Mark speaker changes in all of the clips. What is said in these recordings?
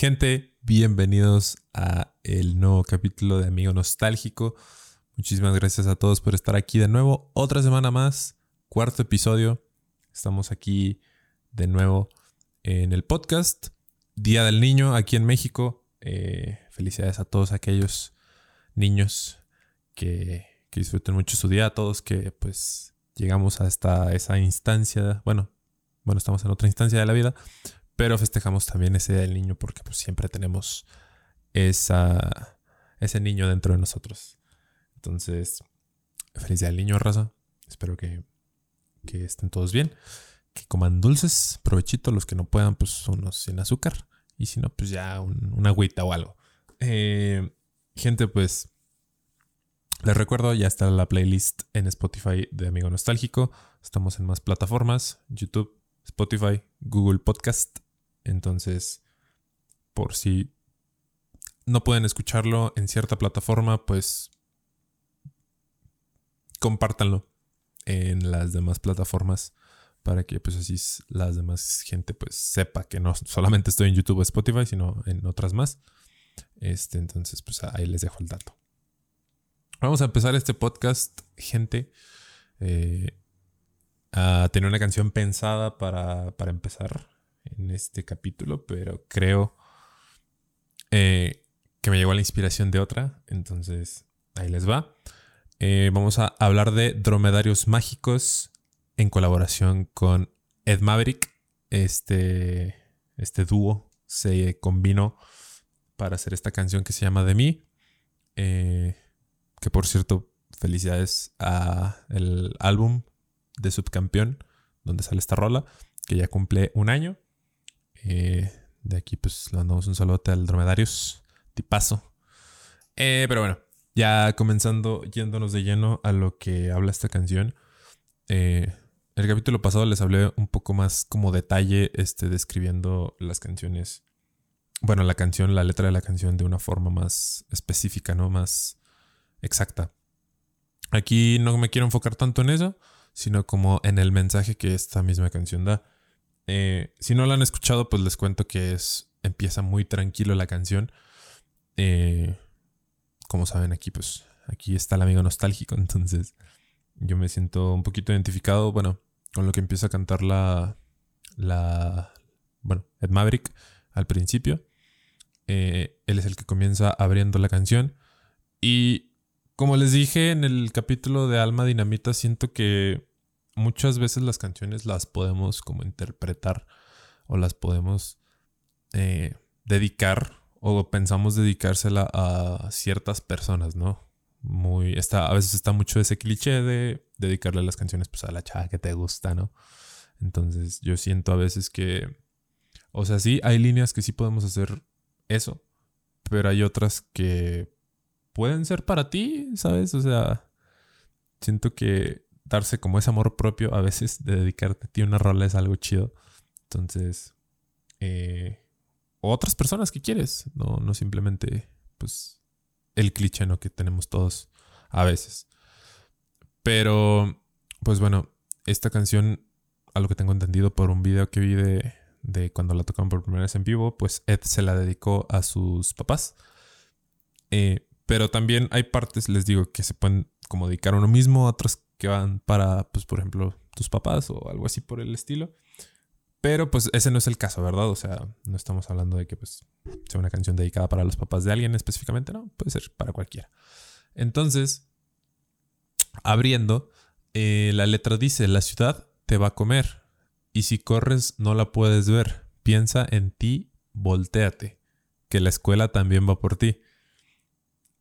Speaker 1: Gente, bienvenidos a el nuevo capítulo de Amigo Nostálgico. Muchísimas gracias a todos por estar aquí de nuevo. Otra semana más, cuarto episodio. Estamos aquí de nuevo en el podcast. Día del Niño aquí en México. Eh, felicidades a todos aquellos niños que, que disfruten mucho su día. A todos que pues llegamos hasta esa instancia. Bueno, bueno, estamos en otra instancia de la vida. Pero festejamos también ese día del niño porque pues, siempre tenemos esa, ese niño dentro de nosotros. Entonces, feliz día del niño, raza. Espero que, que estén todos bien. Que coman dulces, provechito. Los que no puedan, pues unos sin azúcar. Y si no, pues ya una agüita o algo. Eh, gente, pues les recuerdo, ya está la playlist en Spotify de Amigo Nostálgico. Estamos en más plataformas, YouTube, Spotify, Google Podcast entonces, por si no pueden escucharlo en cierta plataforma, pues compártanlo en las demás plataformas para que pues así las demás gente pues sepa que no solamente estoy en YouTube o Spotify, sino en otras más. Este, entonces pues ahí les dejo el dato. Vamos a empezar este podcast, gente. Eh, a tener una canción pensada para, para empezar en este capítulo, pero creo eh, que me llegó la inspiración de otra, entonces ahí les va. Eh, vamos a hablar de dromedarios mágicos en colaboración con Ed Maverick. Este, este dúo se combinó para hacer esta canción que se llama De mí. Eh, que por cierto, felicidades a el álbum de Subcampeón, donde sale esta rola, que ya cumple un año. Eh, de aquí, pues le mandamos un saludo al Dromedarios. Tipazo. Eh, pero bueno, ya comenzando, yéndonos de lleno a lo que habla esta canción. Eh, el capítulo pasado les hablé un poco más como detalle, este, describiendo las canciones. Bueno, la canción, la letra de la canción de una forma más específica, ¿no? Más exacta. Aquí no me quiero enfocar tanto en eso, sino como en el mensaje que esta misma canción da. Eh, si no la han escuchado, pues les cuento que es. Empieza muy tranquilo la canción. Eh, como saben, aquí, pues. Aquí está el amigo nostálgico. Entonces. Yo me siento un poquito identificado. Bueno, con lo que empieza a cantar la. La. Bueno, Ed Maverick al principio. Eh, él es el que comienza abriendo la canción. Y como les dije en el capítulo de Alma Dinamita, siento que muchas veces las canciones las podemos como interpretar o las podemos eh, dedicar o pensamos dedicársela a ciertas personas, ¿no? Muy, está, a veces está mucho ese cliché de dedicarle las canciones pues a la chava que te gusta, ¿no? Entonces yo siento a veces que, o sea, sí, hay líneas que sí podemos hacer eso, pero hay otras que pueden ser para ti, ¿sabes? O sea, siento que darse como ese amor propio a veces de dedicarte a ti una rola es algo chido. Entonces, eh, otras personas que quieres, no, no simplemente pues el cliché ¿no? que tenemos todos a veces. Pero, pues bueno, esta canción, a lo que tengo entendido por un video que vi de, de cuando la tocaron por primera vez en vivo, pues Ed se la dedicó a sus papás. Eh, pero también hay partes, les digo, que se pueden como dedicar a uno mismo, otras que van para, pues, por ejemplo, tus papás o algo así por el estilo. Pero pues ese no es el caso, ¿verdad? O sea, no estamos hablando de que pues sea una canción dedicada para los papás de alguien específicamente, no, puede ser para cualquiera. Entonces, abriendo, eh, la letra dice, la ciudad te va a comer y si corres no la puedes ver. Piensa en ti, volteate, que la escuela también va por ti.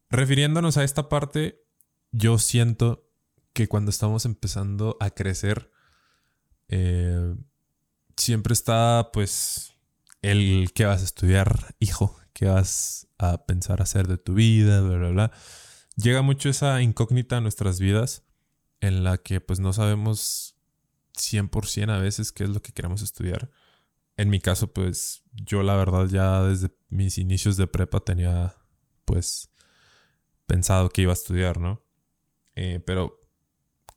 Speaker 1: Refiriéndonos a esta parte, yo siento que cuando estamos empezando a crecer, eh, siempre está pues el que vas a estudiar, hijo, qué vas a pensar hacer de tu vida, bla, bla, bla. Llega mucho esa incógnita a nuestras vidas en la que pues no sabemos 100% a veces qué es lo que queremos estudiar. En mi caso, pues yo la verdad ya desde mis inicios de prepa tenía pues pensado que iba a estudiar, ¿no? Eh, pero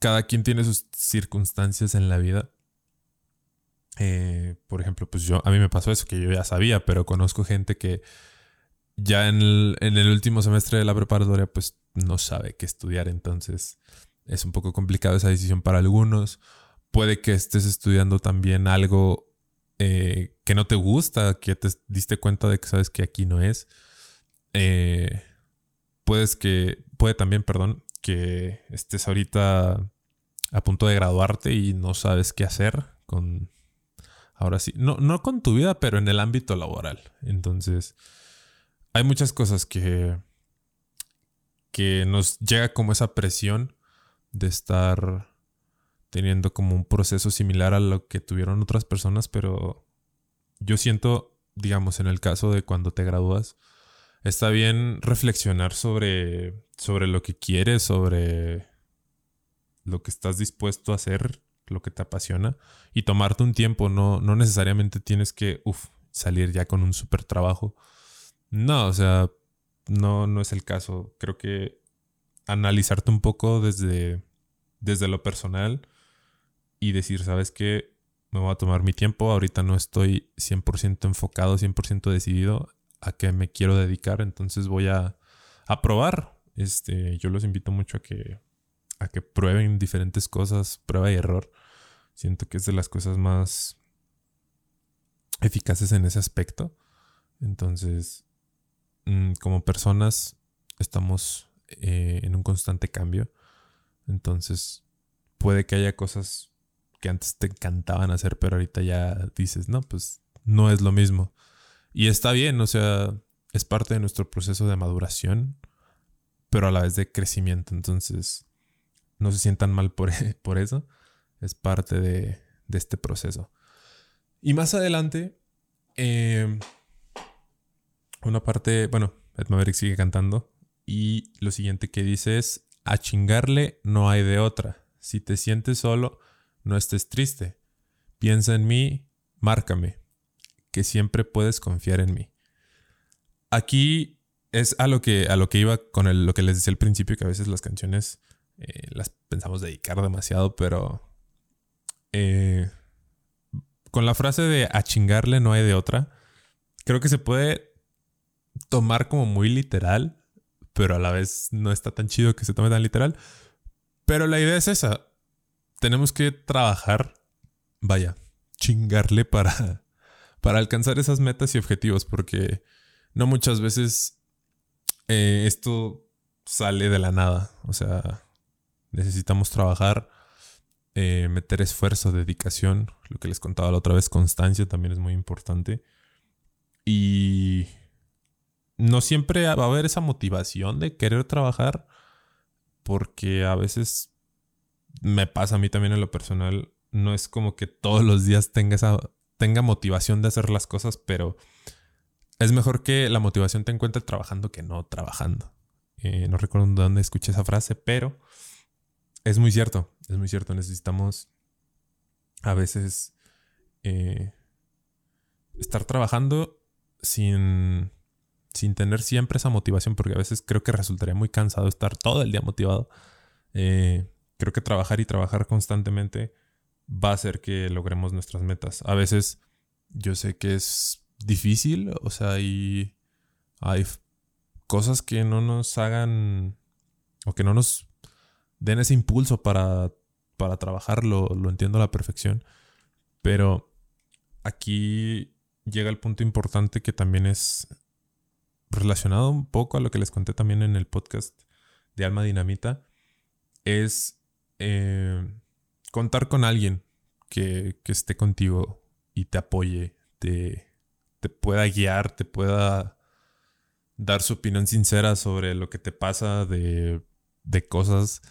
Speaker 1: cada quien tiene sus circunstancias en la vida. eh, por ejemplo, pues yo, a mí me pasó eso, que yo ya sabía, pero conozco gente que ya en el, último semestre de la preparatoria, pues no sabe qué estudiar, entonces es un poco complicado esa decisión para algunos. Puede que estés estudiando también algo eh, que no te gusta, que te diste cuenta de que sabes que aquí no es. Eh, puedes que, puede también, perdón, que estés ahorita a punto de graduarte y no sabes qué hacer con, ahora sí, no, no con tu vida, pero en el ámbito laboral. Entonces, hay muchas cosas que, que nos llega como esa presión de estar teniendo como un proceso similar a lo que tuvieron otras personas, pero yo siento, digamos, en el caso de cuando te gradúas, está bien reflexionar sobre, sobre lo que quieres, sobre lo que estás dispuesto a hacer, lo que te apasiona y tomarte un tiempo, no, no necesariamente tienes que salir ya con un super trabajo. No, o sea, no, no es el caso. Creo que analizarte un poco desde, desde lo personal y decir, ¿sabes qué? Me voy a tomar mi tiempo, ahorita no estoy 100% enfocado, 100% decidido a qué me quiero dedicar, entonces voy a, a probar. Este, yo los invito mucho a que, a que prueben diferentes cosas, prueba y error. Siento que es de las cosas más eficaces en ese aspecto. Entonces, mm, como personas, estamos eh, en un constante cambio. Entonces, puede que haya cosas que antes te encantaban hacer, pero ahorita ya dices, no, pues no es lo mismo. Y está bien, o sea, es parte de nuestro proceso de maduración, pero a la vez de crecimiento. Entonces, no se sientan mal por, por eso. Es parte de, este proceso. Y más adelante, eh, una parte, bueno, Ed Maverick sigue cantando. Y lo siguiente que dice es, a chingarle no hay de otra. Si te sientes solo, no estés triste. Piensa en mí, márcame, que siempre puedes confiar en mí. Aquí es a lo que, a lo que iba con lo que les decía al principio, que a veces las canciones eh, las pensamos dedicar demasiado, pero eh, con la frase de a chingarle no hay de otra, creo que se puede tomar como muy literal, pero a la vez no está tan chido que se tome tan literal. Pero la idea es esa tenemos que trabajar, vaya, chingarle para, para alcanzar esas metas y objetivos, porque no muchas veces eh, esto sale de la nada. O sea, necesitamos trabajar, eh, meter esfuerzo, dedicación, lo que les contaba la otra vez, constancia también es muy importante. Y no siempre va a haber esa motivación de querer trabajar, porque a veces me pasa a mí también en lo personal. No es como que todos los días tenga esa tenga motivación de hacer las cosas, pero es mejor que la motivación te encuentre trabajando que no trabajando. Eh, no recuerdo dónde escuché esa frase, pero es muy cierto, es muy cierto. Necesitamos a veces eh, estar trabajando sin, sin tener siempre esa motivación, porque a veces creo que resultaría muy cansado estar todo el día motivado. Eh, creo que trabajar y trabajar constantemente va a hacer que logremos nuestras metas. A veces yo sé que es difícil, o sea, hay cosas que no nos hagan o que no nos den ese impulso para, para trabajar, lo, lo entiendo a la perfección, pero aquí llega el punto importante que también es relacionado un poco a lo que les conté también en el podcast de Alma Dinamita, es eh, contar con alguien que, esté contigo y te apoye, te, te pueda guiar, te pueda dar su opinión sincera sobre lo que te pasa de, de cosas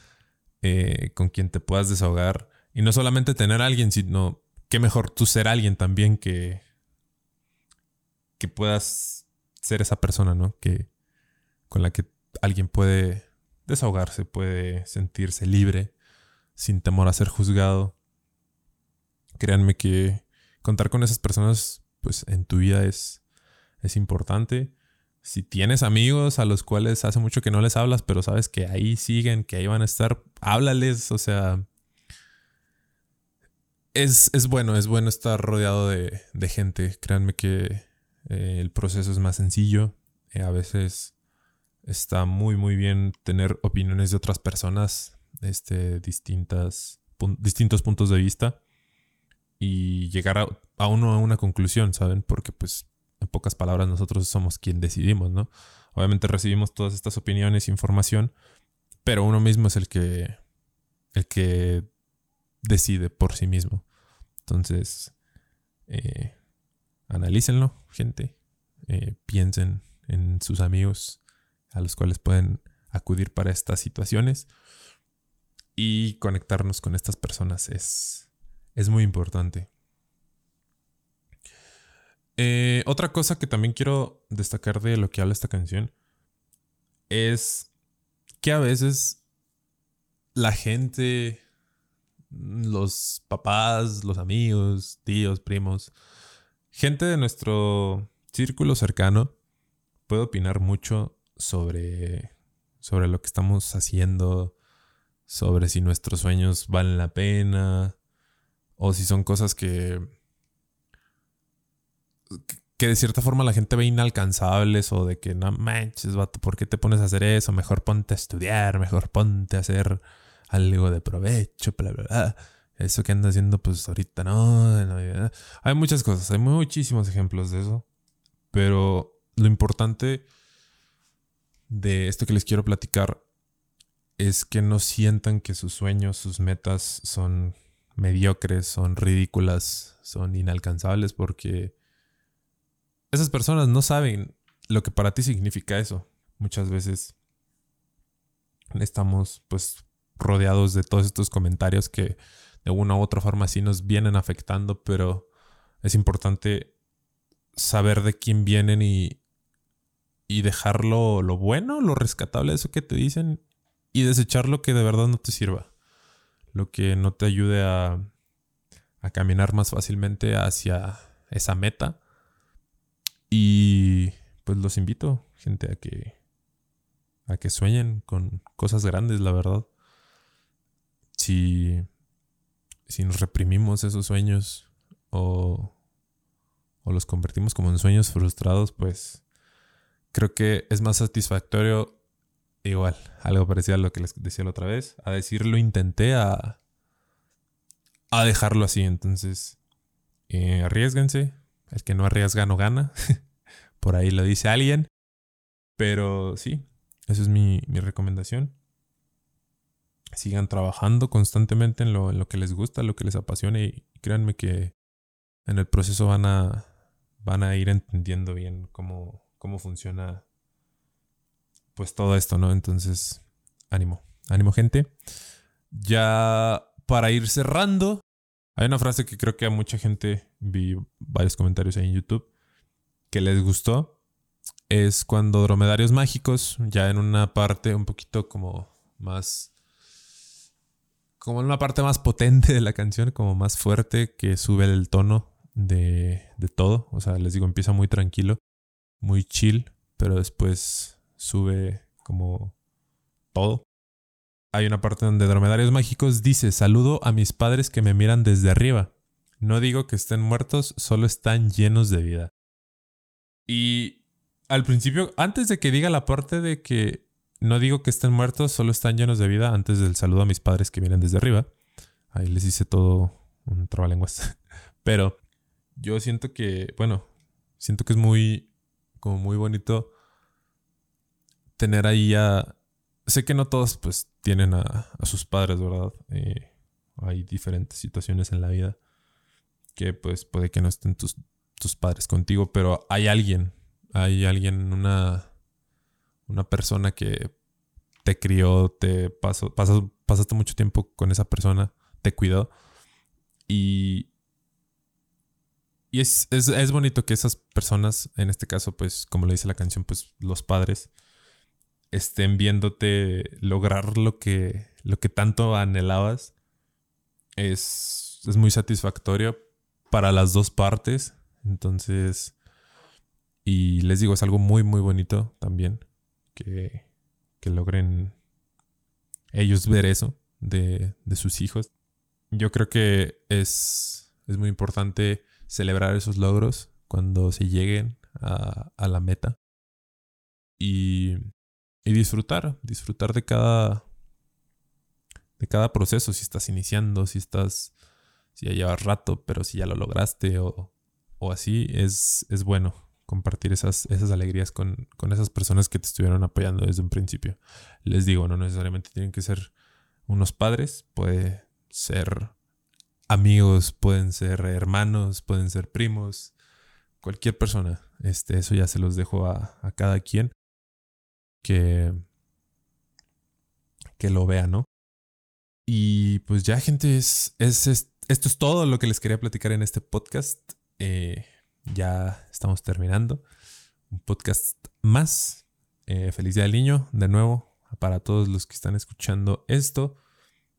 Speaker 1: eh, con quien te puedas desahogar. Y no solamente tener a alguien, sino que mejor tú ser alguien también que, que puedas ser esa persona, ¿no? Que, con la que alguien puede desahogarse, puede sentirse libre sin temor a ser juzgado. Créanme que contar con esas personas pues en tu vida es, es importante. Si tienes amigos a los cuales hace mucho que no les hablas, pero sabes que ahí siguen, que ahí van a estar, háblales, o sea, es, es bueno, es bueno estar rodeado de, de gente. Créanme que eh, el proceso es más sencillo. Eh, a veces está muy, muy bien tener opiniones de otras personas, este, distintas, distintos puntos de vista y llegar a, a, uno a una conclusión, ¿saben? Porque pues en pocas palabras nosotros somos quien decidimos, ¿no? Obviamente recibimos todas estas opiniones, información, pero uno mismo es el que, el que decide por sí mismo. Entonces, eh, analícenlo, gente. Eh, piensen en sus amigos a los cuales pueden acudir para estas situaciones. Y conectarnos con estas personas es, es muy importante. Eh, otra cosa que también quiero destacar de lo que habla esta canción es que a veces la gente los papás, los amigos, tíos, primos, gente de nuestro círculo cercano puede opinar mucho sobre, sobre lo que estamos haciendo, sobre si nuestros sueños valen la pena o si son cosas que que de cierta forma la gente ve inalcanzables o de que no manches, vato, ¿por qué te pones a hacer eso? Mejor ponte a estudiar, mejor ponte a hacer algo de provecho, bla, bla, bla. Eso que anda haciendo, pues ahorita no, Hay muchas cosas, hay muchísimos ejemplos de eso. Pero lo importante de esto que les quiero platicar es que no sientan que sus sueños, sus metas son mediocres, son ridículas, son inalcanzables, porque esas personas no saben lo que para ti significa eso. Muchas veces estamos pues rodeados de todos estos comentarios que de una u otra forma sí nos vienen afectando, pero es importante saber de quién vienen y, y dejarlo lo bueno, lo rescatable de eso que te dicen y desechar lo que de verdad no te sirva, lo que no te ayude a, a caminar más fácilmente hacia esa meta. Y pues los invito, gente, a que a que sueñen con cosas grandes, la verdad si, si nos reprimimos esos sueños o, o los convertimos como en sueños frustrados, pues creo que es más satisfactorio igual, algo parecido a lo que les decía la otra vez, a decirlo intenté a, a dejarlo así. Entonces, eh, arriesguense. El que no arriesga no gana. Por ahí lo dice alguien. Pero sí, esa es mi, mi recomendación sigan trabajando constantemente en lo, en lo que les gusta, lo que les apasione y créanme que en el proceso van a, van a ir entendiendo bien cómo, cómo funciona pues todo esto, ¿no? Entonces, ánimo, ánimo gente. Ya para ir cerrando, hay una frase que creo que a mucha gente vi varios comentarios ahí en YouTube que les gustó. Es cuando dromedarios mágicos, ya en una parte un poquito como más como en una parte más potente de la canción, como más fuerte, que sube el tono de, de todo. O sea, les digo, empieza muy tranquilo, muy chill, pero después sube como todo. Hay una parte donde Dromedarios Mágicos dice, saludo a mis padres que me miran desde arriba. No digo que estén muertos, solo están llenos de vida. Y al principio, antes de que diga la parte de que no digo que estén muertos, solo están llenos de vida antes del saludo a mis padres que vienen desde arriba. Ahí les hice todo un trabalenguas. Pero yo siento que, bueno, siento que es muy, como muy bonito tener ahí a... Sé que no todos pues tienen a, sus padres, ¿verdad? Eh, hay diferentes situaciones en la vida que pues puede que no estén tus, tus padres contigo, pero hay alguien, hay alguien, una una persona que te crió, te pasó, pasaste mucho tiempo con esa persona, te cuidó. Y, y es, es, bonito que esas personas, en este caso, pues, como le dice la canción, pues los padres, estén viéndote lograr lo que, lo que tanto anhelabas. Es, es muy satisfactorio para las dos partes. Entonces, y les digo, es algo muy, muy bonito también que, logren ellos ver eso de, sus hijos. yo creo que es, es muy importante celebrar esos logros cuando se lleguen a, a la meta. Y, y disfrutar, disfrutar de cada, de cada proceso, si estás iniciando, si estás, si ya llevas rato, pero si ya lo lograste o, o así, es, es bueno compartir esas, esas alegrías con, con esas personas que te estuvieron apoyando desde un principio. Les digo, no necesariamente tienen que ser unos padres, puede ser amigos, pueden ser hermanos, pueden ser primos, cualquier persona. Este, eso ya se los dejo a, a cada quien que, que lo vea, ¿no? Y pues ya, gente, es, es, esto es todo lo que les quería platicar en este podcast. Eh, ya estamos terminando. Un podcast más. Eh, feliz Día del Niño, de nuevo, para todos los que están escuchando esto.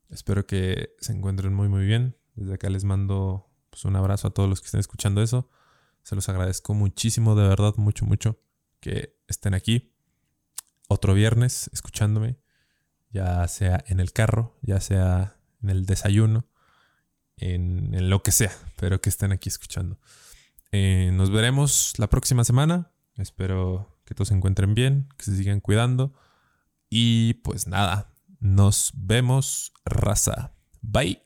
Speaker 1: Espero que se encuentren muy, muy bien. Desde acá les mando pues, un abrazo a todos los que estén escuchando eso. Se los agradezco muchísimo, de verdad, mucho, mucho que estén aquí otro viernes escuchándome, ya sea en el carro, ya sea en el desayuno, en, lo que sea, pero que estén aquí escuchando. Eh, nos veremos la próxima semana. Espero que todos se encuentren bien, que se sigan cuidando. Y pues nada, nos vemos, raza. Bye.